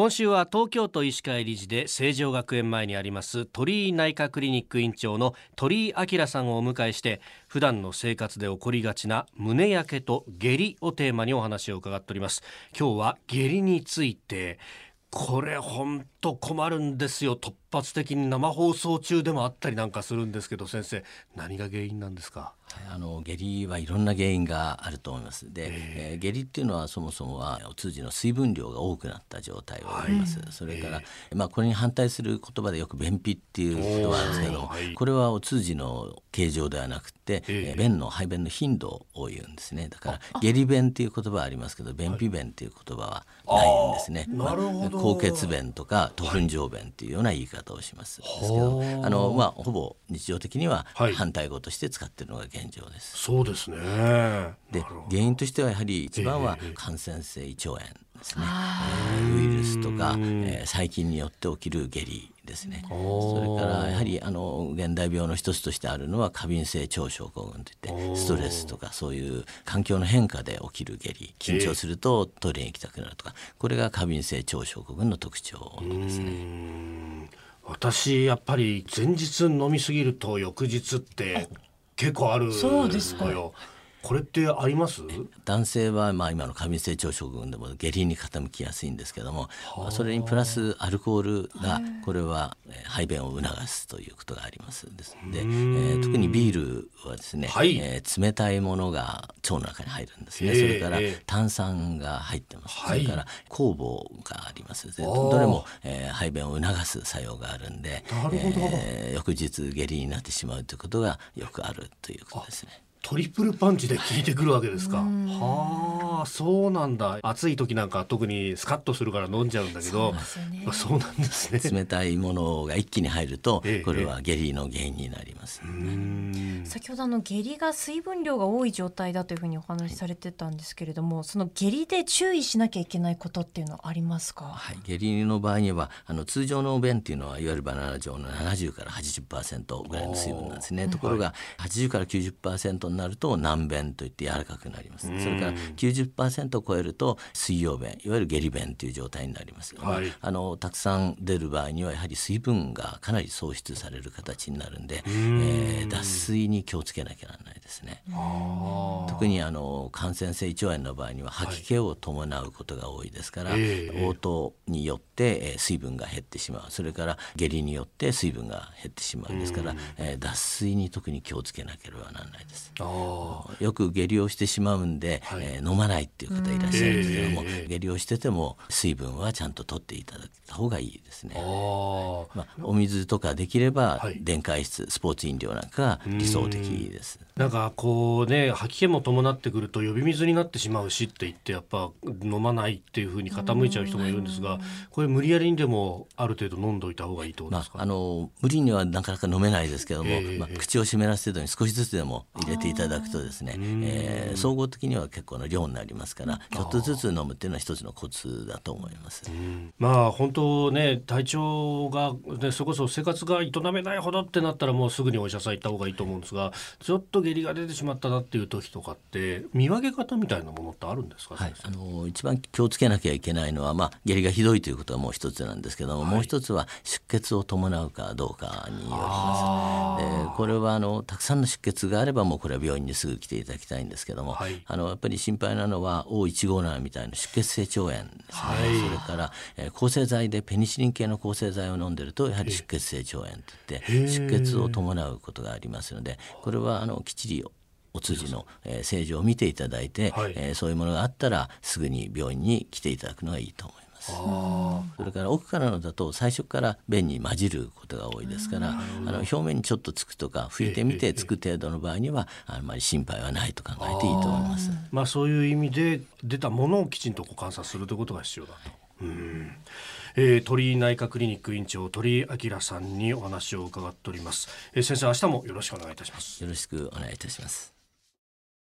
今週は東京都医師会理事で成城学園前にあります鳥居内科クリニック院長の鳥居明さんをお迎えして普段の生活で起こりがちな胸やけと下痢をテーマにお話を伺っております。今日は下痢についてこれ本当困るんですよ。突発的に生放送中でもあったりなんかするんですけど先生何が原因なんですか？あの下痢はいろんな原因があると思います。で、えー、下痢っていうのはそもそもはお通じの水分量が多くなった状態を言います、はい、それから、えー、まあ、これに反対する言葉でよく便秘っていう言葉ですけど、はい、これはお通じの形状ではなくて、えー、便の排便の頻度を言うんですね。だから下痢便っていう言葉はありますけど便秘便っていう言葉はないんですね、まあ、高血便とか特粉状便っていうような言い方をします、すけどあの、まあ、ほぼ日常的には反対語として使ってるのが現状です。そうですね。で原因としてはやはり一番は感染性胃腸炎ですね、えー、ウイルスとか、えー、細菌によって起きる下痢ですね。それからやはりあの現代病の一つとしてあるのは過敏性腸症候群といってストレスとかそういう環境の変化で起きる下痢緊張するとトイレに行きたくなるとかこれが過敏性腸症候群の特徴ですね。私やっぱり前日飲みすぎると翌日って結構あるそうですかこれってあります？男性はまあ今の過敏性腸症群でも下痢に傾きやすいんですけどもそれにプラスアルコールがこれは排便を促すということがあります。ですで、えー、特にビールはですね、はい、えー、冷たいものが腸の中に入るんですね。それから炭酸が入ってます、それから酵母があります。どれも、えー、排便を促す作用があるんでえー、翌日下痢になってしまうということがよくあるということですね。トリプルパンチで効いてくるわけですか。はあ、そうなんだ。暑い時なんか特にスカッとするから飲んじゃうんだけど、そう、ね,、なんですね。冷たいものが一気に入ると、これは下痢の原因になります、ね。先ほどあの下痢が水分量が多い状態だというふうにお話しされてたんですけれども、その下痢で注意しなきゃいけないことっていうのはありますか？はい、下痢の場合にはあの通常の便っていうのはいわゆるバナナ状の70から80%ぐらいの水分なんですね。ところが80から90%になると軟便といって柔らかくなります。それから90%を超えると水溶便いわゆる下痢便という状態になります、はい、あのたくさん出る場合にはやはり水分がかなり喪失される形になるんで、えー、脱水に気をつけなきゃならないですね。特にあの感染性胃腸炎の場合には吐き気を伴うことが多いですから、はい、応答によって、えー、水分が減ってしまう。それから下痢によって水分が減ってしまうですから、えー、脱水に特に気をつけなければならないです。よく下痢をしてしまうんで、はい、えー、飲まないっていう方いらっしゃるん。ですけども、下痢をしてても水分はちゃんと取っていただいた方がいいですね。まあ、お水とかできれば電解質、スポーツ飲料なんかが理想的です。なんかこうね吐き気も伴ってくると呼び水になってしまうしって言ってやっぱ飲まないっていうふうに傾いちゃう人もいるんですがこれ無理やりにでもある程度飲んどいた方がいいと思いまあ、あの無理にはなかなか飲めないですけども、えー、まあ、口を湿らせるのに少しずつでも入れていただくとですね、えー、総合的には結構な量になりますからちょっとずつ飲むっていうのは一つのコツだと思います。まあ本当ね体調が、ね、それこそ生活が営めないほどってなったらもうすぐにお医者さん行った方がいいと思うんですがちょっと下痢が出てしまったなっていう時とかって見分け方みたいなものってあるんですか、はい、あの一番気をつけなきゃいけないのは、まあ、下痢がひどいということはもう一つなんですけども、はい、もう一つは出血を伴うかどうかによります。でこれはあのたくさんの出血があればもうこれは病院にすぐ来ていただきたいんですけども、はい、あのやっぱり心配なのは O157 みたいな出血性腸炎ですね、それから、えー、抗生剤でペニシリン系の抗生剤を飲んでるとやはり出血性腸炎といって出血を伴うことがありますのでこれはあのきっちりお通じの、えー、正常を見ていただいて、はい、えー、そういうものがあったらすぐに病院に来ていただくのがいいと思います。それから奥からのだと最初から便に混じることが多いですからあの表面にちょっとつくとか拭いてみてつく程度の場合にはあんまり心配はないと考えていいと思います。まあそういう意味で出たものをきちんと観察するということが必要だと。うん。えー、鳥居内科クリニック院長鳥居明さんにお話を伺っております、えー、先生明日もよろしくお願いいたします。よろしくお願いいたします